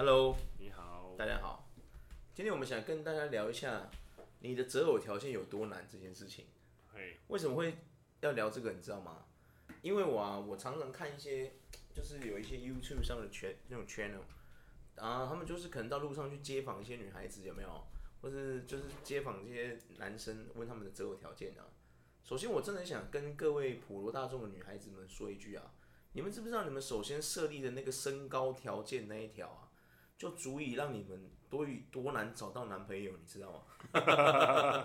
Hello，你好，大家好。今天我们想跟大家聊一下你的择偶条件有多难这件事情。嘿，为什么会要聊这个？你知道吗？因为我啊，我常常看一些，就是有一些 YouTube 上的圈那种 channel，啊，他们就是可能到路上去街访一些女孩子，有没有？或是就是街访这些男生，问他们的择偶条件啊。首先，我真的想跟各位普罗大众的女孩子们说一句啊，你们知不知道你们首先设立的那个身高条件那一条啊，就足以让你们多与多难找到男朋友，你知道吗？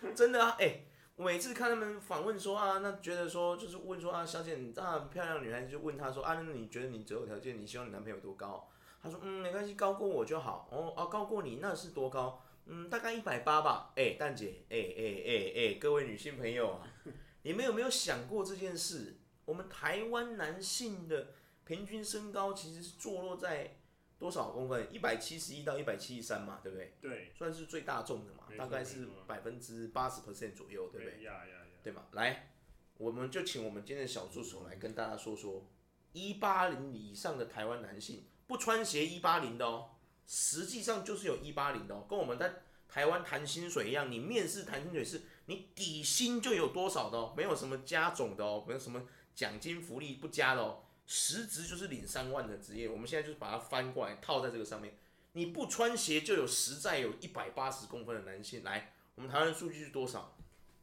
真的啊，哎、我每次看他们访问说啊，那觉得说就是问说啊，小姐你啊漂亮女孩子就问他说啊，那你觉得你择偶条件，你希望你男朋友多高？他说嗯，没关系，高过我就好。哦啊，高过你那是多高？嗯，大概一百八吧。哎、蛋姐，哎哎哎哎，各位女性朋友啊，你们有没有想过这件事？我们台湾男性的平均身高其实是坐落在多少公分？一百七十一到一百七十三嘛，对不对？对，算是最大众的嘛，大概是百分之八十 percent 左右，对不对？呀呀呀，对嘛？来，我们就请我们今天的小助手来跟大家说说，一八零以上的台湾男性不穿鞋一八零的哦，实际上就是有一八零的哦，跟我们在台湾谈薪水一样，你面试谈薪水是你底薪就有多少的哦，没有什么加总的哦，没有什么奖金福利不加的哦。实质就是领三万的职业，我们现在就是把它翻过来套在这个上面。你不穿鞋就有实在有一百八十公分的男性来，我们台湾数据是多少？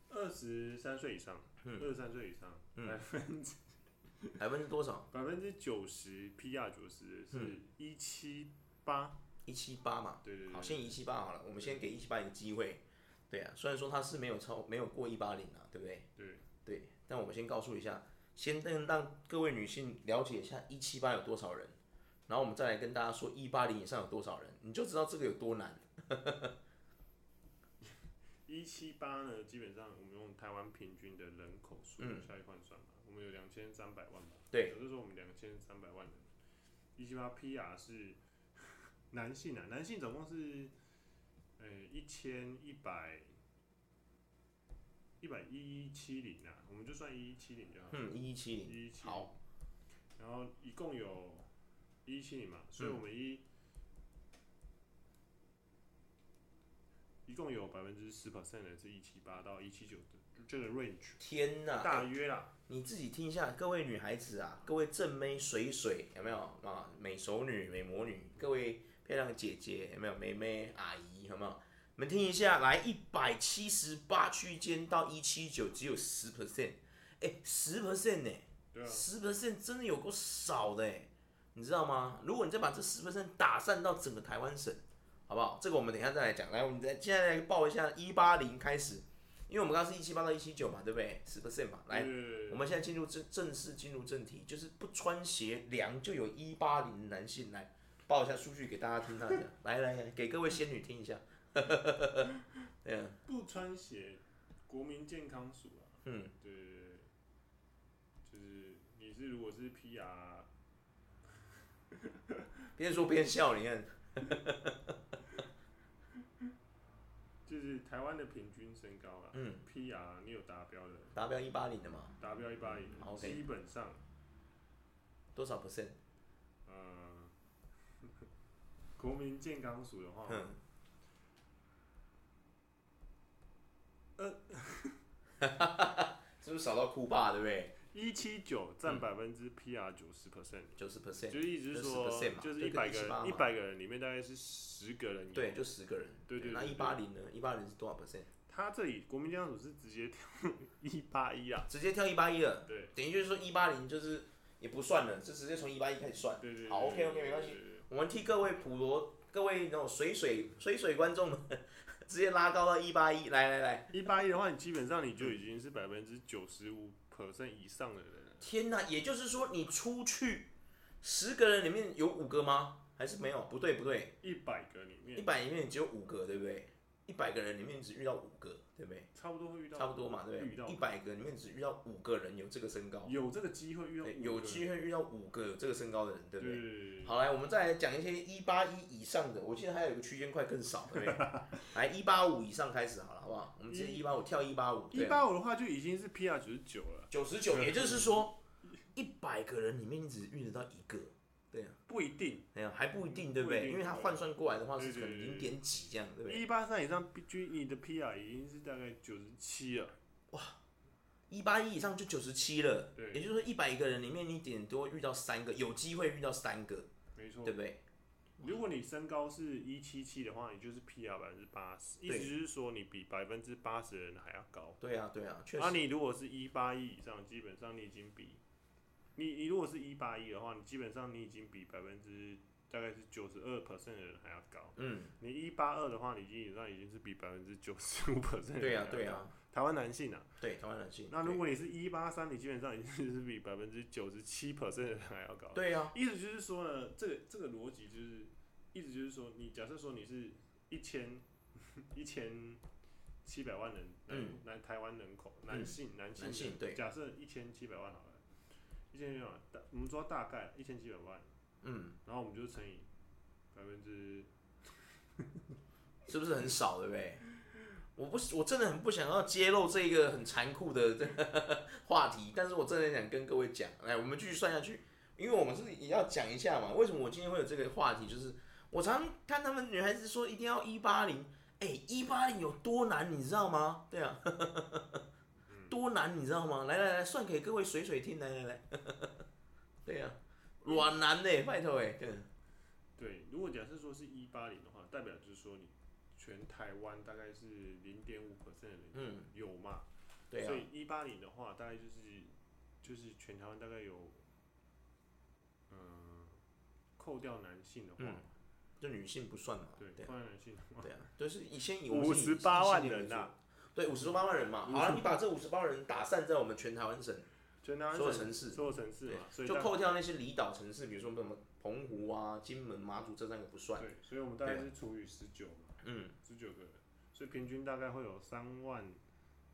二十三岁以上，二十三岁以上，百分之百分之多少？百分之九十，PR 九十是一七八，一七八嘛。对对对。好，先一七八好了，我们先给一七八一个机会。对啊，虽然说他是没有超没有过一八零啊，对不对？对对，但我们先告诉一下。先让让各位女性了解一下一七八有多少人，然后我们再来跟大家说一八零以上有多少人，你就知道这个有多难。一七八呢，基本上我们用台湾平均的人口数下去换算嘛，我们有两千三百万嘛，对，也就是说我们两千三百万人，一七八 PR 是 男性啊，男性总共是呃一千一百。一百一一七零啊，我们就算一一七零就好。嗯，一一七零。一一七零。好。然后一共有一一七零嘛，所以我们一、嗯、一共有百分之十 percent 的是一七八到一七九的这个 range。天呐！大约啦。你自己听一下，各位女孩子啊，各位正妹水水有没有啊？美熟女、美魔女，各位漂亮的姐姐有没有？妹妹、阿姨有没有？我们听一下，来一百七十八区间到一七九，只有十 percent，哎，十 percent 呢？十 percent 真的有够少的哎，你知道吗？如果你再把这十 percent 打散到整个台湾省，好不好？这个我们等一下再来讲。来，我们再现在来报一下一八零开始，因为我们刚刚是一七八到一七九嘛，对不对？十 percent 嘛。来，我们现在进入正正式进入正题，就是不穿鞋量就有一八零男性来报一下数据给大家听一下。来来来，给各位仙女听一下。对啊，不穿鞋，国民健康署啊。嗯，对对对，就是你是如果是 PR，边说边笑，你看，就是台湾的平均身高啊。嗯，PR 你有达标的，达标一八零的嘛？达标一八零，基本上多少 percent？呃，国民健康署的话。嗯呃，是不是少到酷爸，对不对？一七九占百分之 PR 九十 percent，九十 percent，就是意思是说，就是一百个人，一百个人里面大概是十个人，对，就十个人，对对。那一八零呢？一八零是多少 percent？他这里国民健康署是直接跳一八一啊，直接跳一八一了，对，等于就是说一八零就是也不算了，就直接从一八一开始算，对对。好，OK OK，没关系，我们替各位普罗、各位那种水水水水观众们。直接拉高到一八一，来来来，一八一的话，你基本上你就已经是百分之九十五 percent 以上的人了。天哪，也就是说你出去十个人里面有五个吗？还是没有？不对不对，一百个里面，一百里面只有五个，对不对？一百个人里面只遇到五个，对不对？差不多会遇到，差不多嘛，对不对？一百个里面只遇到五个人有这个身高，有这个机会遇到，有机会遇到五个有这个身高的人，对不对？对。好，来，我们再来讲一些一八一以上的，我记得还有一个区间块更少，对不对？来，一八五以上开始好了，好不好？我们直接一八五跳一八五，一八五的话就已经是 PR 九十九了，九十九，也就是说一百个人里面你只遇得到一个，不一定，哎呀，还不一定，对不对？因为它换算过来的话是可能零点几这样，对不对？一八三以上，均你的 PR 已经是大概九十七了。哇，一八一以上就九十七了，对，也就是说一百个人里面你顶多遇到三个，有机会遇到三个，没错，对不对？如果你身高是一七七的话，你就是 PR 百分之八十，意思就是说你比百分之八十的人还要高。对啊，对啊，确实。那、啊、你如果是一八一以上，基本上你已经比你你如果是一八一的话，你基本上你已经比百分之大概是九十二 percent 的人还要高。嗯。你一八二的话，你基本上已经是比百分之九十五 percent 的人还要高。对呀，对啊。台湾男性啊。对，台湾男性。那如果你是一八三，你基本上已经是比百分之九十七 percent 的人还要高。对啊。意思就是说呢，这个这个逻辑就是。意思就是说，你假设说你是一千一千七百万人，嗯，来台湾人口，男性，男性，男性，对，假设一千七百万好了，一千六百万，大，我们说大概一千几百万，嗯，然后我们就乘以百分之，是不是很少，对不对？我不，我真的很不想要揭露这个很残酷的这 个话题，但是我真的想跟各位讲，来，我们继续算下去，因为我们是也要讲一下嘛，为什么我今天会有这个话题，就是。我常看他们女孩子说一定要一八零，哎，一八零有多难，你知道吗？对啊，多难，你知道吗？来来来，算给各位水水听，来来来，对啊，软男的，拜托哎，对。对，如果假设说是一八零的话，代表就是说你全台湾大概是零点五 percent 的人，嗯，有嘛？对啊。所以一八零的话，大概就是就是全台湾大概有，嗯，扣掉男性的话。嗯就女性不算嘛，对，对，男性，对啊，就是以前以五十八万人呐，对，五十八万人嘛，好了，你把这五十八万人打散在我们全台湾省，全台湾所有城市，所有城市对，就扣掉那些离岛城市，比如说什么澎湖啊、金门、马祖这三个不算，对，所以我们大概是除以十九嘛，嗯，十九个人，所以平均大概会有三万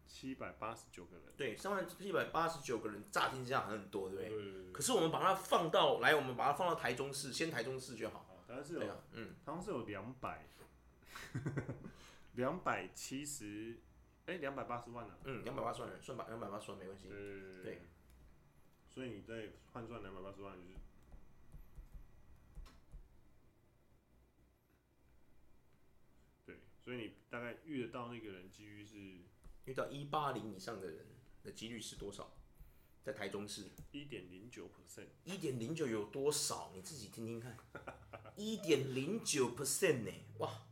七百八十九个人，对，三万七百八十九个人，乍听之下很多，对不对？对。可是我们把它放到来，我们把它放到台中市，先台中市就好。好像是有，嗯，好像是有两百，两百七十，哎，两百八十万呢？嗯，两百八十万人，算吧，两百八十万没关系。对对。所以你再换算两百八十万就是，对，所以你大概遇得到那个人几率是，遇到一八零以上的人的几率是多少？在台中市，一点零九 percent，一点零九有多少？你自己听听看，一点零九 percent 呢？哇，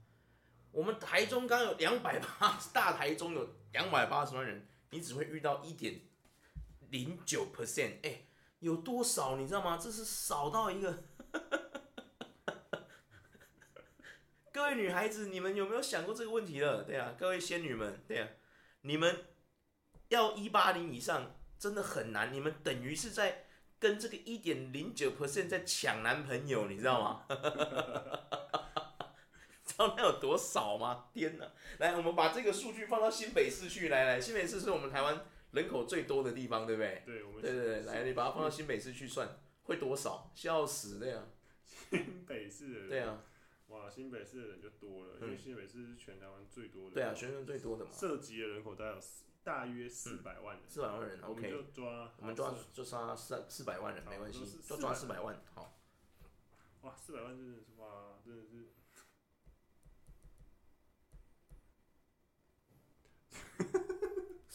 我们台中刚有两百八，大台中有两百八十万人，你只会遇到一点零九 percent，哎，有多少？你知道吗？这是少到一个。各位女孩子，你们有没有想过这个问题了？对啊，各位仙女们，对啊，你们要一八零以上。真的很难，你们等于是在跟这个一点零九 percent 在抢男朋友，你知道吗？知道那有多少吗？天哪！来，我们把这个数据放到新北市去。来来，新北市是我们台湾人口最多的地方，对不对？对，我们对对对，来，你把它放到新北市去算，会多少？笑死这样！新北市的人，对啊，哇，新北市的人就多了，因为新北市是全台湾最多的，对啊，全台最多的嘛，涉及的人口大概有四。大约四百万人，四百万人，OK，我们就抓，我们抓就抓三四百万人，没关系，就抓四百万，好。哇，四百万真的是哇，真的是，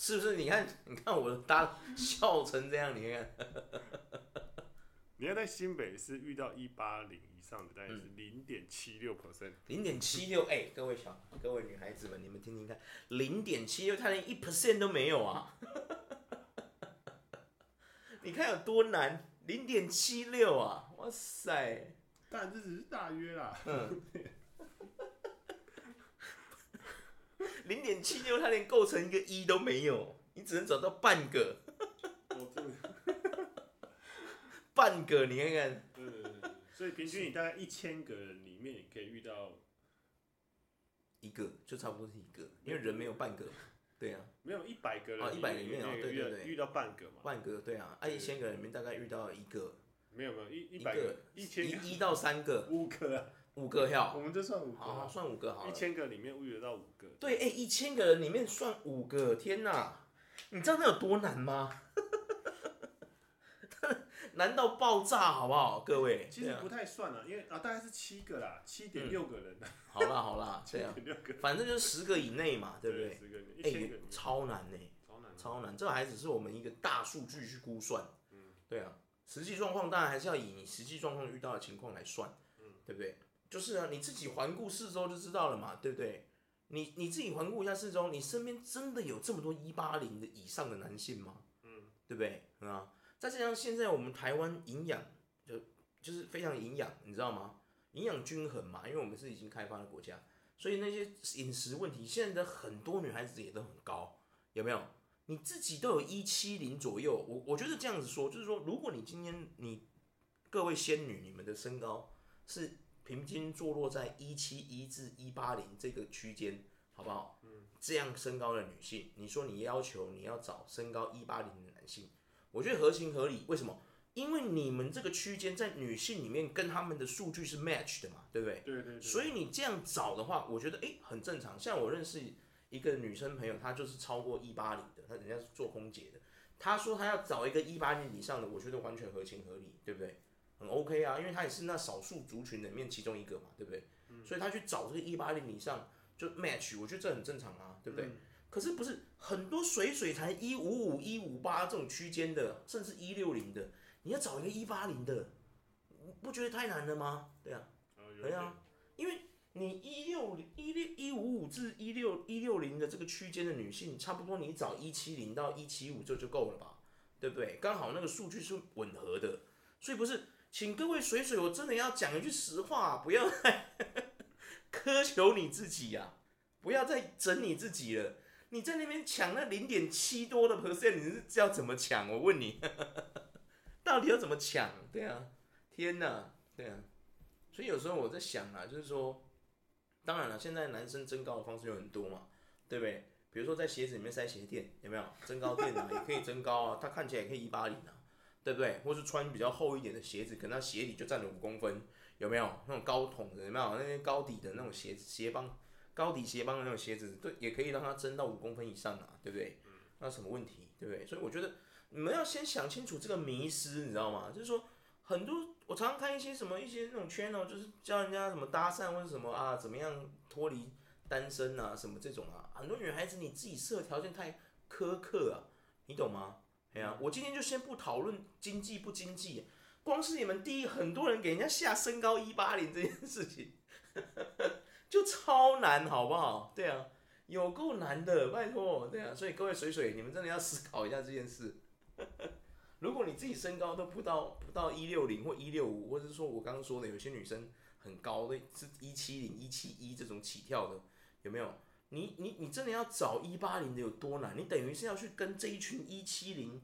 是不是？你看，你看我大笑成这样，你看。你要在新北市遇到一八零以上的，大概是零点七六 percent。零点七六，哎，各位小，各位女孩子们，你们听听看，零点七六，他连一 percent 都没有啊！你看有多难，零点七六啊！哇塞！但这只是大约啦。嗯。零点七六，它连构成一个一都没有，你只能找到半个。半个，你看看。对对对，所以平均你大概一千个人里面，你可以遇到一个，就差不多是一个，因为人没有半个。对啊。没有一百个人。啊，一百个里面哦，对对对，遇到半个嘛。半个，对啊，啊，一千个人里面大概遇到一个。没有没有，一一百个，一千一一到三个。五个。五个票。我们就算五个。好，算五个好。一千个里面遇得到五个。对，哎，一千个人里面算五个，天哪！你知道那有多难吗？难到爆炸，好不好，各位？其实不太算了，因为啊，大概是七个啦，七点六个人。好啦好啦，这样，反正就是十个以内嘛，对不对？十个，一千个，超难呢，超难，超难。这还只是我们一个大数据去估算，嗯，对啊，实际状况当然还是要以你实际状况遇到的情况来算，嗯，对不对？就是啊，你自己环顾四周就知道了嘛，对不对？你你自己环顾一下四周，你身边真的有这么多一八零的以上的男性吗？嗯，对不对？啊，再加上现在我们台湾营养就就是非常营养，你知道吗？营养均衡嘛，因为我们是已经开发的国家，所以那些饮食问题，现在的很多女孩子也都很高，有没有？你自己都有一七零左右，我我觉得这样子说，就是说，如果你今天你各位仙女，你们的身高是。平均坐落在一七一至一八零这个区间，好不好？嗯，这样身高的女性，你说你要求你要找身高一八零的男性，我觉得合情合理。为什么？因为你们这个区间在女性里面跟他们的数据是 match 的嘛，对不对？对对对。所以你这样找的话，我觉得诶、欸、很正常。像我认识一个女生朋友，她就是超过一八零的，她人家是做空姐的，她说她要找一个一八零以上的，我觉得完全合情合理，对不对？很 OK 啊，因为他也是那少数族群里面其中一个嘛，对不对？嗯、所以他去找这个一八零以上就 match，我觉得这很正常啊，对不对？嗯、可是不是很多水水才一五五、一五八这种区间的，甚至一六零的，你要找一个一八零的，不觉得太难了吗？对啊，对啊，因为你一六零、一六一五五至一六一六零的这个区间的女性，差不多你找一七零到一七五这就够了吧？对不对？刚好那个数据是吻合的，所以不是。请各位水水，我真的要讲一句实话，不要再 苛求你自己呀、啊，不要再整你自己了。你在那边抢那零点七多的 percent，你是要怎么抢？我问你，到底要怎么抢？对啊，天哪，对啊。所以有时候我在想啊，就是说，当然了，现在男生增高的方式有很多嘛，对不对？比如说在鞋子里面塞鞋垫，有没有增高垫啊？也可以增高啊，它看起来也可以一八零啊。对不对？或是穿比较厚一点的鞋子，可能它鞋底就占了五公分，有没有那种高筒的？有没有那些高底的那种鞋子鞋帮，高底鞋帮的那种鞋子，对，也可以让它增到五公分以上啊，对不对？那什么问题？对不对？所以我觉得你们要先想清楚这个迷失，你知道吗？就是说很多我常常看一些什么一些那种 channel，就是教人家什么搭讪或者什么啊，怎么样脱离单身啊，什么这种啊，很多女孩子你自己设条件太苛刻啊，你懂吗？哎呀，我今天就先不讨论经济不经济，光是你们第一，很多人给人家下身高一八零这件事情，就超难，好不好？对啊，有够难的，拜托，对啊，所以各位水水，你们真的要思考一下这件事。如果你自己身高都不到不到一六零或一六五，或者是说我刚刚说的有些女生很高的是一七零一七一这种起跳的，有没有？你你你真的要找一八零的有多难？你等于是要去跟这一群一七零、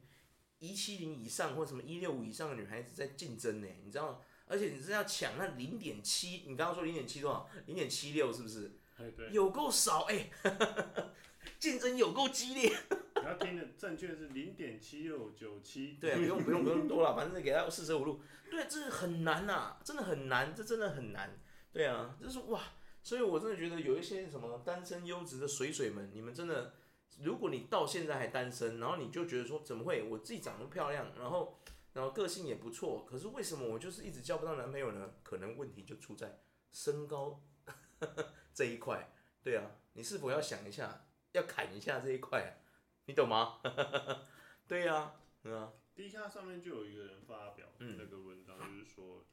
一七零以上或什么一六五以上的女孩子在竞争呢？你知道吗？而且你是要抢那零点七，你刚刚说零点七多少？零点七六是不是？有够少哎！竞争有够激烈。你要听的正确是零点七六九七。对，不用不用不用多了，反正给他四舍五入。对，这很难呐、啊，真的很难，这真的很难。对啊，就是哇。所以，我真的觉得有一些什么单身优质的水水们，你们真的，如果你到现在还单身，然后你就觉得说，怎么会？我自己长得漂亮，然后，然后个性也不错，可是为什么我就是一直交不到男朋友呢？可能问题就出在身高 这一块。对啊，你是否要想一下，要砍一下这一块啊？你懂吗？对啊，嗯啊。D 卡上面就有一个人发表那个文章，就是说。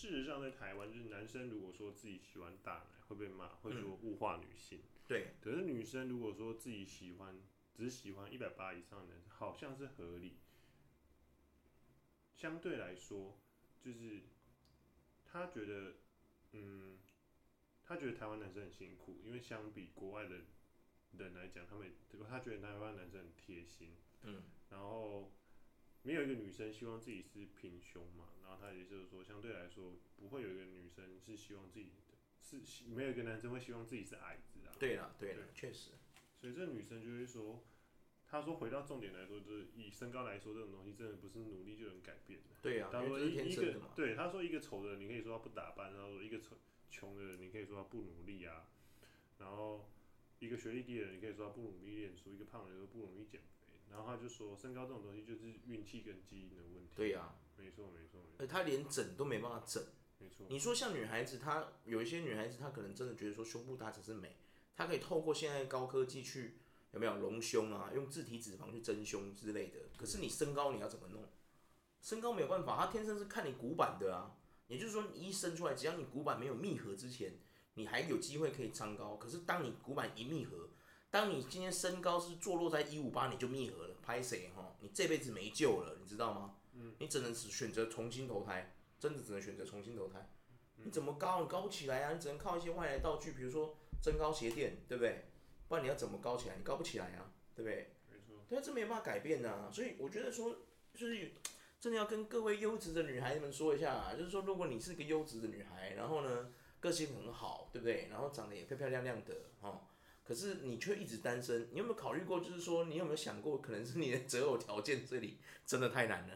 事实上，在台湾，就是男生如果说自己喜欢大奶，会被骂，会说物化女性。嗯、对。可是女生如果说自己喜欢，只喜欢一百八以上的男生，好像是合理。相对来说，就是他觉得，嗯，他觉得台湾男生很辛苦，因为相比国外的人来讲，他们他觉得台湾男生很贴心。嗯。然后。没有一个女生希望自己是平胸嘛，然后她也就是说，相对来说，不会有一个女生是希望自己的是没有一个男生会希望自己是矮子啊。对啊，对啊，确实。所以这个女生就会说，她说回到重点来说，就是以身高来说，这种东西真的不是努力就能改变的。对啊，她说一一个对，她说一个丑的人，你可以说他不打扮，然后说一个丑穷的人，你可以说他不努力啊，然后一个学历低的人，你可以说他不努力练书，一个胖的人说不容易减。然后他就说，身高这种东西就是运气跟基因的问题。对呀、啊，没错没错。哎，她连整都没办法整。没错。你说像女孩子，她有一些女孩子，她可能真的觉得说胸部大才是美，她可以透过现在高科技去有没有隆胸啊，用自体脂肪去增胸之类的。可是你身高你要怎么弄？身高没有办法，他天生是看你骨板的啊。也就是说，你一生出来，只要你骨板没有密合之前，你还有机会可以长高。可是当你骨板一密合，当你今天身高是坐落在一五八，你就密合了，拍谁哈？你这辈子没救了，你知道吗？嗯，你只能是选择重新投胎，真的只能选择重新投胎。你怎么高？你高不起来啊！你只能靠一些外来道具，比如说增高鞋垫，对不对？不然你要怎么高起来？你高不起来啊，对不对？没错。对啊，这没办法改变啊。所以我觉得说，就是。真的要跟各位优质的女孩子们说一下啊，就是说，如果你是个优质的女孩，然后呢，个性很好，对不对？然后长得也漂漂亮亮的，哈，可是你却一直单身，你有没有考虑过？就是说，你有没有想过，可能是你的择偶条件这里真的太难了？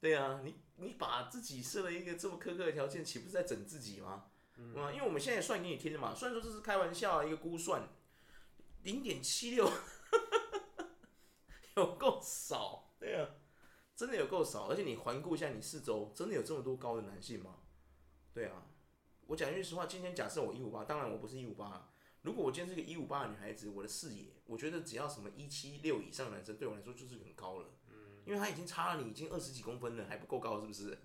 对啊，你你把自己设了一个这么苛刻的条件，岂不是在整自己吗？嗯，因为我们现在算给你听的嘛，虽然说这是开玩笑，一个估算，零点七六，有够少，对啊。真的有够少，而且你环顾一下你四周，真的有这么多高的男性吗？对啊，我讲句实话，今天假设我一五八，当然我不是一五八。如果我今天是个一五八的女孩子，我的视野，我觉得只要什么一七六以上的男生，对我来说就是很高了。嗯，因为他已经差了你已经二十几公分了，还不够高是不是？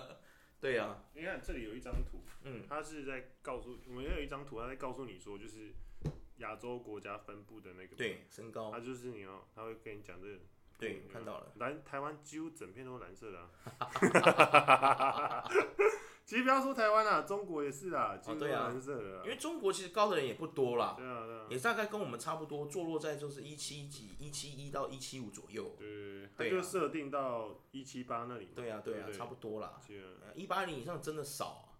对啊，你看这里有一张图，嗯，他是在告诉我们，有一张图，他在告诉你说，就是亚洲国家分布的那个对身高，他就是你要，他会跟你讲这个。对，我看到了。蓝台湾几乎整片都是蓝色的啊。其实不要说台湾啦，中国也是啦，几乎都是蓝色的。因为中国其实高的人也不多啦。对啊，对啊。也大概跟我们差不多，坐落在就是一七几、一七一到一七五左右。对对对。就设定到一七八那里。对啊，对啊，差不多啦。一八零以上真的少。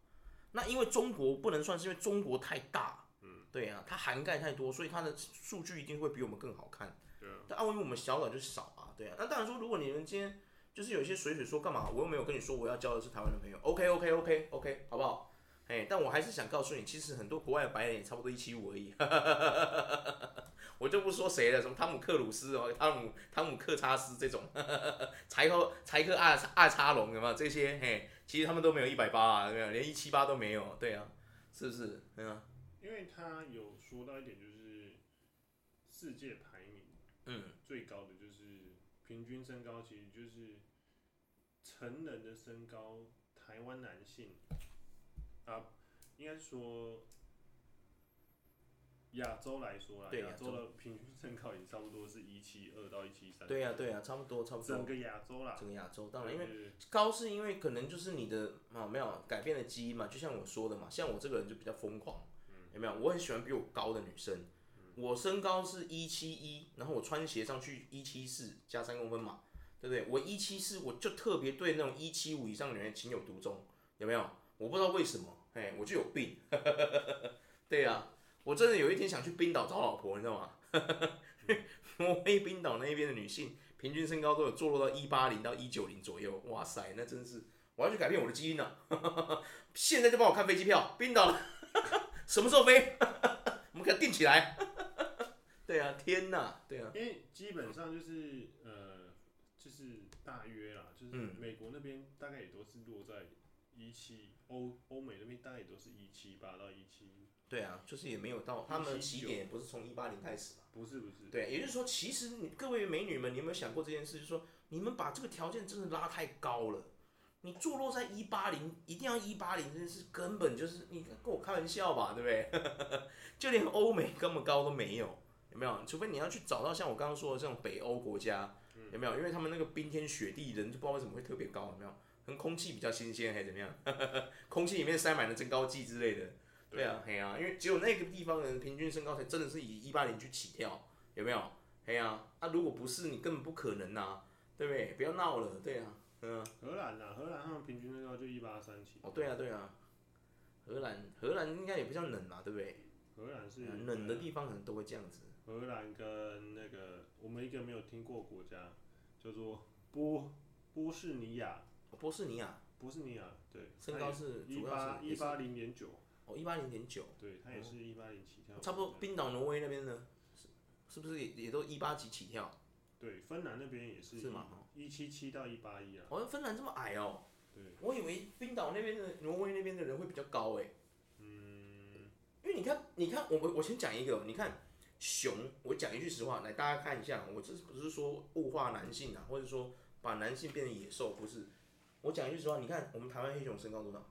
那因为中国不能算是因为中国太大。嗯。对啊，它涵盖太多，所以它的数据一定会比我们更好看。对啊。但因为我们小岛就少啊。对啊，那当然说，如果你们今天就是有一些水水说干嘛，我又没有跟你说我要交的是台湾的朋友，OK OK OK OK，好不好？哎，但我还是想告诉你，其实很多国外的白人也差不多一七五而已，我就不说谁了，什么汤姆克鲁斯哦，汤姆汤姆克查斯这种，柴克柴克二二叉龙有没有这些？嘿，其实他们都没有一百八啊，对啊，连一七八都没有，对啊，是不是？对啊，因为他有说到一点，就是世界排名，嗯，最高的就是。平均身高其实就是成人的身高，台湾男性啊，应该说亚洲来说啦，亚洲的平均身高也差不多是一七二到一七三。对呀、啊、对呀、啊，差不多差不多。整个亚洲啦，整个亚洲，当然因为高是因为可能就是你的啊没有改变的基因嘛，就像我说的嘛，像我这个人就比较疯狂，有没有？我很喜欢比我高的女生。我身高是一七一，然后我穿鞋上去一七四加三公分嘛，对不对？我一七四，我就特别对那种一七五以上的人情有独钟，有没有？我不知道为什么，哎，我就有病。对呀、啊，我真的有一天想去冰岛找老婆，你知道吗？挪威冰岛那边的女性平均身高都有坐落到一八零到一九零左右，哇塞，那真是我要去改变我的基因了、啊。现在就帮我看飞机票，冰岛什么时候飞？我们给它定起来。对啊，天呐，对啊，因为基本上就是呃，就是大约啦，就是美国那边大概也都是落在一七，欧欧美那边大概也都是一七八到一七。对啊，就是也没有到他们的起点，不是从一八零开始嘛？不是不是。对，也就是说，其实你各位美女们，你有没有想过这件事？就是说，你们把这个条件真的拉太高了，你坐落在一八零，一定要一八零，这件事根本就是你跟我开玩笑吧，对不对？就连欧美这么高都没有。有没有？除非你要去找到像我刚刚说的这种北欧国家，有没有？因为他们那个冰天雪地，人就不知道为什么会特别高，有没有？可能空气比较新鲜还是怎么样？空气里面塞满了增高剂之类的。对啊，嘿啊，因为只有那个地方的人平均身高才真的是以一八零去起跳，有没有？嘿啊，那如果不是你根本不可能呐，对不对？不要闹了，对啊，嗯。荷兰呐，荷兰他们平均身高就一八三起。哦，对啊，对啊。荷兰，荷兰应该也不像冷啊，对不对？荷兰是冷的地方可能都会这样子。荷兰跟那个我们一个没有听过国家叫做波波士尼亚，波士尼亚，波士尼亚，对，身高是一八一八零点九，哦，一八零点九，对，它也是一八零起跳，差不多。冰岛、挪威那边呢，是是不是也也都一八几起跳？对，芬兰那边也是，是吗？一七七到一八一啊。好像，芬兰这么矮哦。对。我以为冰岛那边的挪威那边的人会比较高哎。嗯。因为你看，你看，我我我先讲一个，你看熊，我讲一句实话，来大家看一下，我这不是说物化男性啊，或者说把男性变成野兽，不是。我讲一句实话，你看我们台湾黑熊身高多少？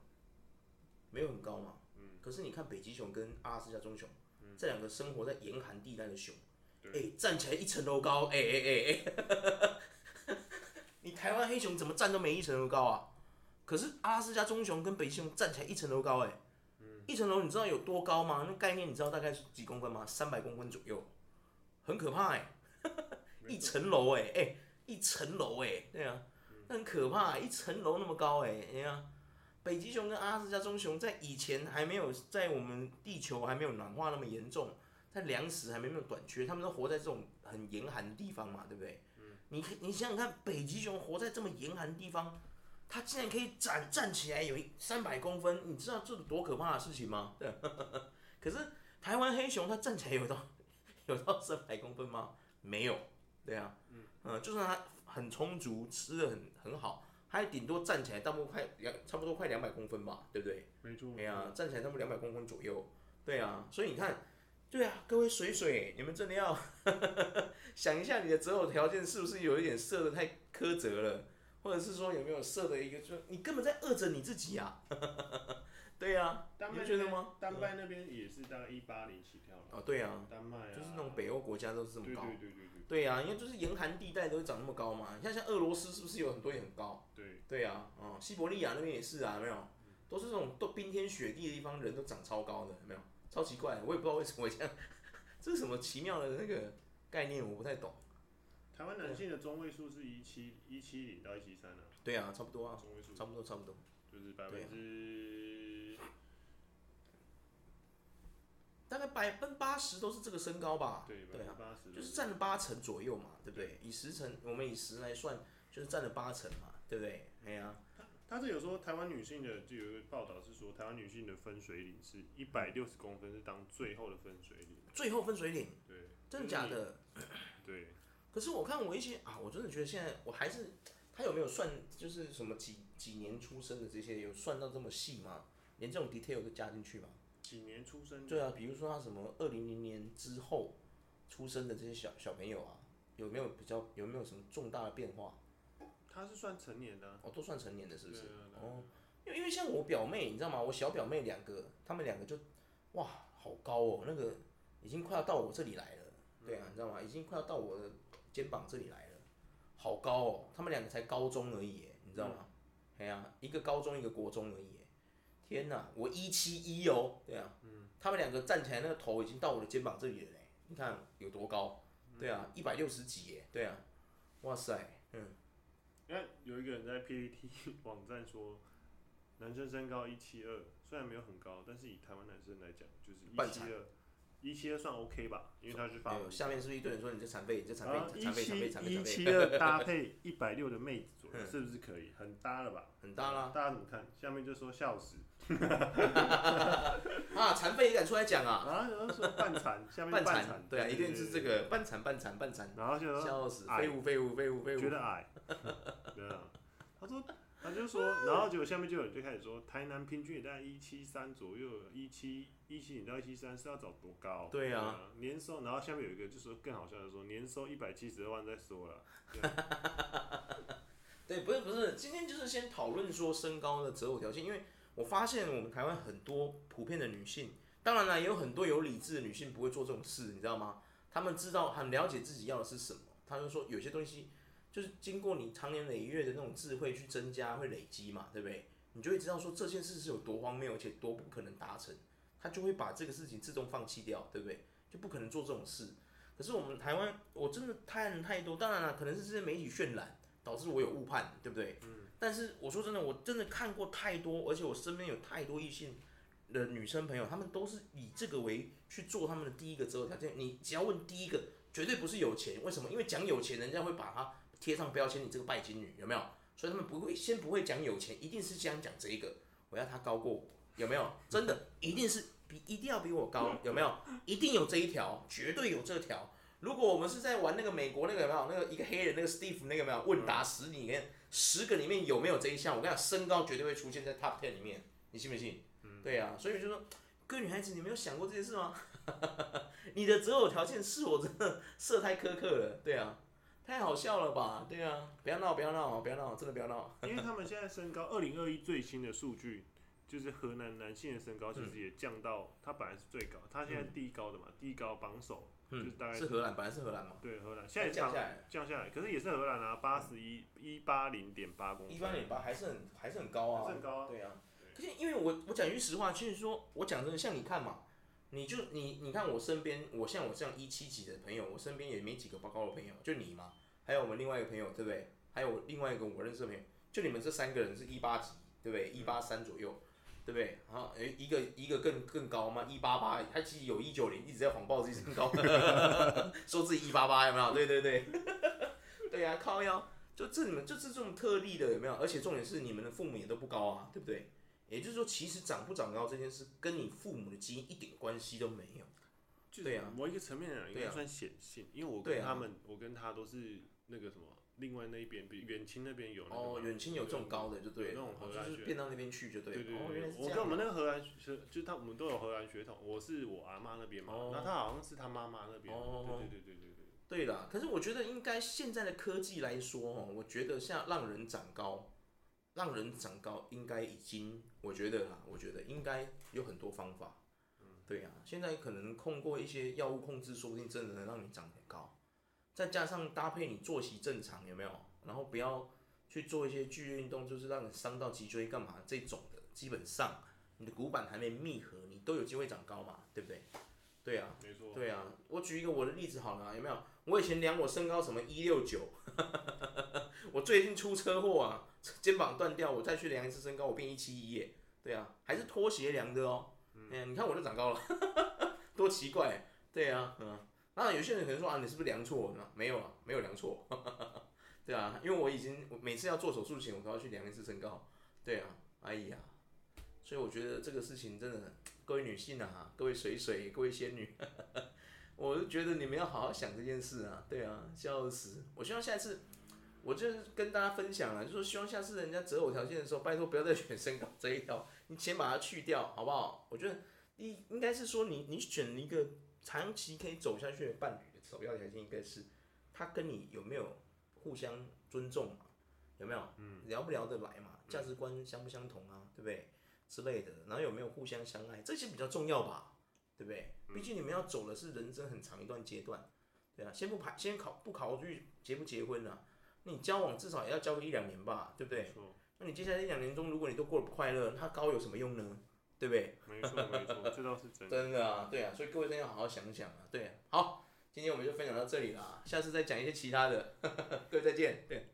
没有很高嘛。嗯。可是你看北极熊跟阿拉斯加棕熊，嗯、这两个生活在严寒地带的熊。哎、欸，站起来一层楼高，哎哎哎哎，你台湾黑熊怎么站都没一层楼高啊？可是阿拉斯加棕熊跟北极熊站起来一层楼高，哎，一层楼你知道有多高吗？那概念你知道大概是几公分吗？三百公分左右，很可怕 哎，一层楼哎哎，一层楼哎，对啊，那很可怕，一层楼那么高哎，哎呀，北极熊跟阿拉斯加棕熊在以前还没有在我们地球还没有暖化那么严重。在粮食还没那么短缺，他们都活在这种很严寒的地方嘛，对不对？嗯、你你想想看，北极熊活在这么严寒的地方，它竟然可以站站起来有三百公分，你知道这是多可怕的事情吗？对。可是台湾黑熊它站起来有到 有到三百公分吗？没有，对啊，嗯，嗯，就算它很充足，吃的很很好，它也顶多站起来大部分快两差不多快两百公分吧，对不对？没错。哎呀，站起来差不多两百公分左右，对啊，所以你看。对啊，各位水水，你们真的要 想一下，你的择偶条件是不是有一点设的太苛责了，或者是说有没有设的一个，就你根本在饿着你自己啊？对啊，你不觉得吗？丹麦那边也是大概一八零起跳了。哦，对啊，丹麦啊，就是那种北欧国家都是这么高。对对对对对。对啊，因为就是严寒地带都会长那么高嘛。你看像俄罗斯是不是有很多也很高？对。对啊，哦，西伯利亚那边也是啊，没有，都是这种都冰天雪地的地方，人都长超高的，有没有？超奇怪，我也不知道为什么会这样。这是什么奇妙的那个概念？我不太懂。台湾男性的中位数是一七一七零到一七三啊。对啊，差不多啊。中位数。差不多，差不多。就是百分之，大概百分之八十都是这个身高吧。对，百分之八十。就是占了八成左右嘛，对不对？以十成，我们以十来算，就是占了八成嘛，对不对？哎呀。他这有说台湾女性的，就有一个报道是说，台湾女性的分水岭是一百六十公分，是当最后的分水岭。最后分水岭，对，真的假的？对。可是我看我一些啊，我真的觉得现在我还是，他有没有算，就是什么几几年出生的这些，有算到这么细吗？连这种 detail 都加进去吗？几年出生？对啊，比如说他什么二零零年之后出生的这些小小朋友啊，有没有比较有没有什么重大的变化？他是算成年的、啊，哦，都算成年的，是不是？哦，因为因为像我表妹，你知道吗？我小表妹两个，他们两个就，哇，好高哦，那个已经快要到我这里来了，对啊，你知道吗？已经快要到我的肩膀这里来了，好高哦，他们两个才高中而已，你知道吗？哎呀、啊，一个高中，一个国中而已，天哪，我一七一哦，对啊，嗯，他们两个站起来，那个头已经到我的肩膀这里了，你看有多高？对啊，一百六十几耶，对啊，哇塞，嗯。因为有一个人在 PPT 网站说，男生身高一七二，虽然没有很高，但是以台湾男生来讲，就是一七二，一七二算 OK 吧，因为他是发。下面是不是一堆人说你这残废，你这残废，残废，残废，残废，一七二搭配一百六的妹子左右，是不是可以？很搭了吧？很搭啦。大家怎么看？下面就说笑死。啊，残废也敢出来讲啊？啊，有人说半残，下面半残，对啊，一定是这个半残半残半残，然后就说笑死，废物废物废物废物，觉得矮。对啊，他说，他就说，然后结果下面就有人就开始说，台南平均也在一七三左右，一七一七零到一七三是要找多高？对啊，年收，然后下面有一个就说更好笑的说，年收一百七十二万再说了。对，不是不是，今天就是先讨论说身高的择偶条件，因为我发现我们台湾很多普遍的女性，当然了，也有很多有理智的女性不会做这种事，你知道吗？她们知道很了解自己要的是什么，她就说有些东西。就是经过你长年累月的那种智慧去增加，会累积嘛，对不对？你就会知道说这件事是有多荒谬，而且多不可能达成，他就会把这个事情自动放弃掉，对不对？就不可能做这种事。可是我们台湾，我真的太太多，当然了，可能是这些媒体渲染导致我有误判，对不对？嗯。但是我说真的，我真的看过太多，而且我身边有太多异性的女生朋友，她们都是以这个为去做他们的第一个择偶条件。你只要问第一个，绝对不是有钱，为什么？因为讲有钱，人家会把他。贴上标签，你这个拜金女有没有？所以他们不会先不会讲有钱，一定是先讲这一个，我要他高过我，有没有？真的一定是比一定要比我高，有没有？一定有这一条，绝对有这条。如果我们是在玩那个美国那个有没有那个一个黑人那个 Steve 那个没有问答十里面十个里面有没有这一项？我跟你讲，身高绝对会出现在 Top Ten 里面，你信不信？对、啊，所以就说各位女孩子，你没有想过这件事吗？你的择偶条件是我真的设太苛刻了，对啊，太好笑了吧？对啊，不要闹，不要闹，不要闹，真的不要闹。因为他们现在身高，二零二一最新的数据。就是河南男性的身高其实也降到，他本来是最高，他现在第一高的嘛，第一高榜首，就是大概是荷兰，本来是荷兰嘛，对荷兰，现在降下来，降下来，可是也是荷兰啊，八十一一八零点八公分，一八零点八还是很还是很高啊，很高啊，对啊，可是因为我我讲句实话，其实说我讲真的，像你看嘛，你就你你看我身边，我像我这样一七几的朋友，我身边也没几个高的朋友，就你嘛，还有我们另外一个朋友，对不对？还有另外一个我认识的朋友，就你们这三个人是一八几，对不对？一八三左右。对不对？然后诶，一个一个更更高嘛，一八八，他其实有一九零，一直在谎报自己身高，说自己一八八有没有？对对对，对 呀、啊，靠腰，就这你们就是这种特例的有没有？而且重点是你们的父母也都不高啊，对不对？也就是说，其实长不长高这件事跟你父母的基因一点关系都没有。对呀、啊，某一个层面来讲，应该算显性，因为我跟他们，啊、我跟他都是那个什么。另外那一边，比远亲那边有那哦，远亲有这种高的就对了，那种荷兰血，变到那边去就对了。对对对，我跟我们那个荷兰血，就是他，我们都有荷兰血统。我是我阿妈那边嘛，那他好像是他妈妈那边。哦，对对对对对。对啦，可是我觉得应该现在的科技来说，哦，我觉得像让人长高，让人长高应该已经，我觉得哈，我觉得应该有很多方法。嗯，对呀，现在可能通过一些药物控制，说不定真的能让你长很高。再加上搭配你作息正常，有没有？然后不要去做一些剧烈运动，就是让你伤到脊椎干嘛这种的，基本上你的骨板还没密合，你都有机会长高嘛，对不对？对啊，没错。对啊，我举一个我的例子好了，有没有？我以前量我身高什么一六九，我最近出车祸啊，肩膀断掉，我再去量一次身高，我变一七一耶。对啊，还是拖鞋量的哦。嗯，你看我就长高了，多奇怪。对啊，嗯。那有些人可能说啊，你是不是量错了？没有啊，没有量错，对啊，因为我已经每次要做手术前，我都要去量一次身高，对啊，哎呀，所以我觉得这个事情真的，各位女性啊，各位水水，各位仙女，我就觉得你们要好好想这件事啊，对啊，笑死！我希望下一次，我就是跟大家分享了，就说希望下次人家择偶条件的时候，拜托不要再选身高这一条，你先把它去掉，好不好？我觉得应应该是说你你选一个。长期可以走下去的伴侣的首要条件应该是，他跟你有没有互相尊重嘛？有没有？聊不聊得来嘛？价值观相不相同啊？对不对？之类的，然后有没有互相相爱？这些比较重要吧？对不对？毕竟你们要走的是人生很长一段阶段，对啊。先不排，先考不考虑结不结婚啊？你交往至少也要交个一两年吧？对不对？那你接下来一两年中，如果你都过得不快乐，他高有什么用呢？对不对？没错没错，这倒是真的。真的啊，对啊，所以各位真的要好好想想啊，对啊。好，今天我们就分享到这里啦，下次再讲一些其他的，各位再见，对。